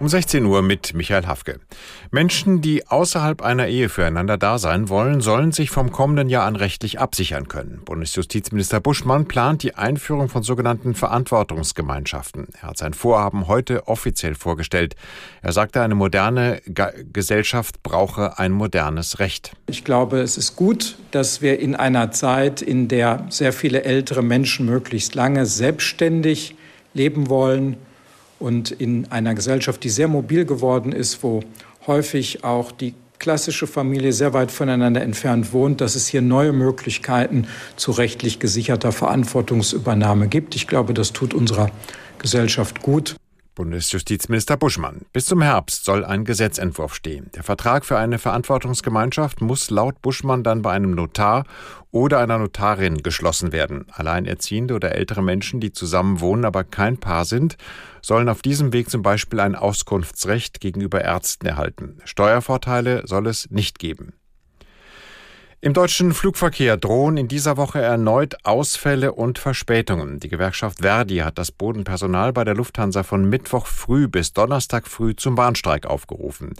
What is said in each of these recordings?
Um 16 Uhr mit Michael Hafke. Menschen, die außerhalb einer Ehe füreinander da sein wollen, sollen sich vom kommenden Jahr an rechtlich absichern können. Bundesjustizminister Buschmann plant die Einführung von sogenannten Verantwortungsgemeinschaften. Er hat sein Vorhaben heute offiziell vorgestellt. Er sagte, eine moderne Gesellschaft brauche ein modernes Recht. Ich glaube, es ist gut, dass wir in einer Zeit, in der sehr viele ältere Menschen möglichst lange selbstständig leben wollen, und in einer Gesellschaft, die sehr mobil geworden ist, wo häufig auch die klassische Familie sehr weit voneinander entfernt wohnt, dass es hier neue Möglichkeiten zu rechtlich gesicherter Verantwortungsübernahme gibt. Ich glaube, das tut unserer Gesellschaft gut. Bundesjustizminister Buschmann. Bis zum Herbst soll ein Gesetzentwurf stehen. Der Vertrag für eine Verantwortungsgemeinschaft muss laut Buschmann dann bei einem Notar oder einer Notarin geschlossen werden. Alleinerziehende oder ältere Menschen, die zusammen wohnen, aber kein Paar sind, sollen auf diesem Weg zum Beispiel ein Auskunftsrecht gegenüber Ärzten erhalten. Steuervorteile soll es nicht geben. Im deutschen Flugverkehr drohen in dieser Woche erneut Ausfälle und Verspätungen. Die Gewerkschaft Verdi hat das Bodenpersonal bei der Lufthansa von Mittwoch früh bis Donnerstag früh zum Bahnstreik aufgerufen.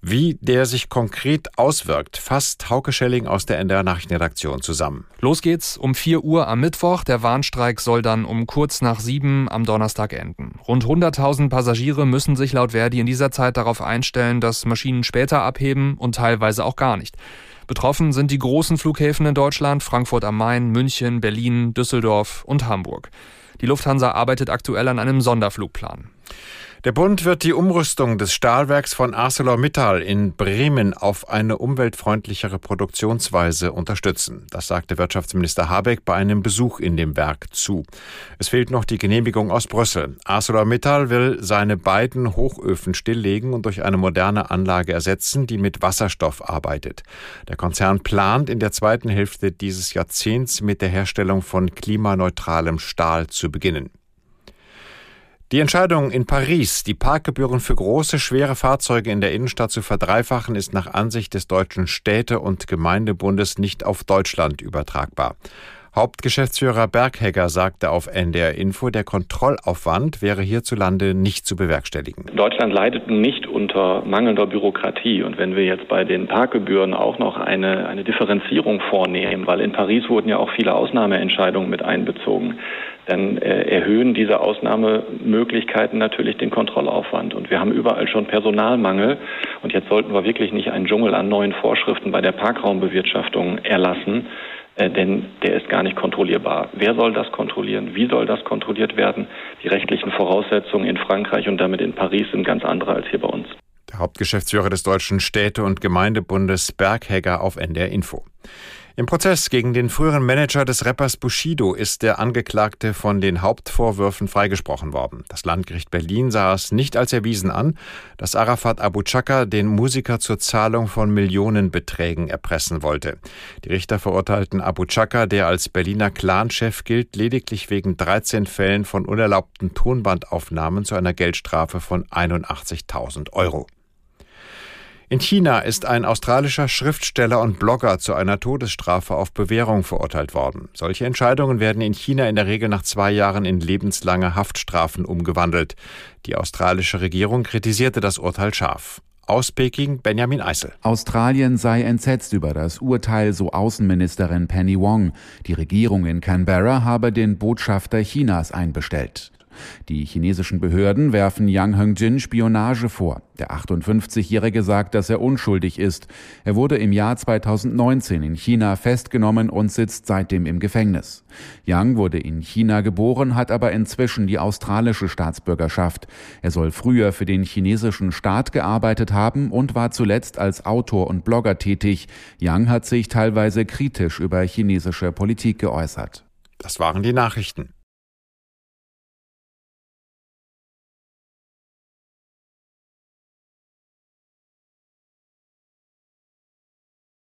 Wie der sich konkret auswirkt, fasst Hauke Schelling aus der NDR Nachrichtenredaktion zusammen. Los geht's um 4 Uhr am Mittwoch. Der Warnstreik soll dann um kurz nach 7 am Donnerstag enden. Rund 100.000 Passagiere müssen sich laut Verdi in dieser Zeit darauf einstellen, dass Maschinen später abheben und teilweise auch gar nicht. Betroffen sind die großen Flughäfen in Deutschland, Frankfurt am Main, München, Berlin, Düsseldorf und Hamburg. Die Lufthansa arbeitet aktuell an einem Sonderflugplan. Der Bund wird die Umrüstung des Stahlwerks von ArcelorMittal in Bremen auf eine umweltfreundlichere Produktionsweise unterstützen. Das sagte Wirtschaftsminister Habeck bei einem Besuch in dem Werk zu. Es fehlt noch die Genehmigung aus Brüssel. ArcelorMittal will seine beiden Hochöfen stilllegen und durch eine moderne Anlage ersetzen, die mit Wasserstoff arbeitet. Der Konzern plant in der zweiten Hälfte dieses Jahrzehnts mit der Herstellung von klimaneutralem Stahl zu beginnen. Die Entscheidung in Paris, die Parkgebühren für große, schwere Fahrzeuge in der Innenstadt zu verdreifachen, ist nach Ansicht des Deutschen Städte- und Gemeindebundes nicht auf Deutschland übertragbar. Hauptgeschäftsführer Berghegger sagte auf NDR Info, der Kontrollaufwand wäre hierzulande nicht zu bewerkstelligen. Deutschland leidet nicht unter mangelnder Bürokratie. Und wenn wir jetzt bei den Parkgebühren auch noch eine, eine Differenzierung vornehmen, weil in Paris wurden ja auch viele Ausnahmeentscheidungen mit einbezogen, dann äh, erhöhen diese Ausnahmemöglichkeiten natürlich den Kontrollaufwand. Und wir haben überall schon Personalmangel. Und jetzt sollten wir wirklich nicht einen Dschungel an neuen Vorschriften bei der Parkraumbewirtschaftung erlassen, äh, denn der ist gar nicht kontrollierbar. Wer soll das kontrollieren? Wie soll das kontrolliert werden? Die rechtlichen Voraussetzungen in Frankreich und damit in Paris sind ganz andere als hier bei uns. Der Hauptgeschäftsführer des Deutschen Städte- und Gemeindebundes Berghegger auf NDR Info. Im Prozess gegen den früheren Manager des Rappers Bushido ist der Angeklagte von den Hauptvorwürfen freigesprochen worden. Das Landgericht Berlin sah es nicht als erwiesen an, dass Arafat Abu Chaka den Musiker zur Zahlung von Millionenbeträgen erpressen wollte. Die Richter verurteilten Abu Chaka, der als Berliner Clanchef gilt, lediglich wegen 13 Fällen von unerlaubten Tonbandaufnahmen zu einer Geldstrafe von 81.000 Euro. In China ist ein australischer Schriftsteller und Blogger zu einer Todesstrafe auf Bewährung verurteilt worden. Solche Entscheidungen werden in China in der Regel nach zwei Jahren in lebenslange Haftstrafen umgewandelt. Die australische Regierung kritisierte das Urteil scharf. Aus Peking Benjamin Eisel. Australien sei entsetzt über das Urteil, so Außenministerin Penny Wong. Die Regierung in Canberra habe den Botschafter Chinas einbestellt. Die chinesischen Behörden werfen Yang Hengjin Spionage vor. Der 58-Jährige sagt, dass er unschuldig ist. Er wurde im Jahr 2019 in China festgenommen und sitzt seitdem im Gefängnis. Yang wurde in China geboren, hat aber inzwischen die australische Staatsbürgerschaft. Er soll früher für den chinesischen Staat gearbeitet haben und war zuletzt als Autor und Blogger tätig. Yang hat sich teilweise kritisch über chinesische Politik geäußert. Das waren die Nachrichten.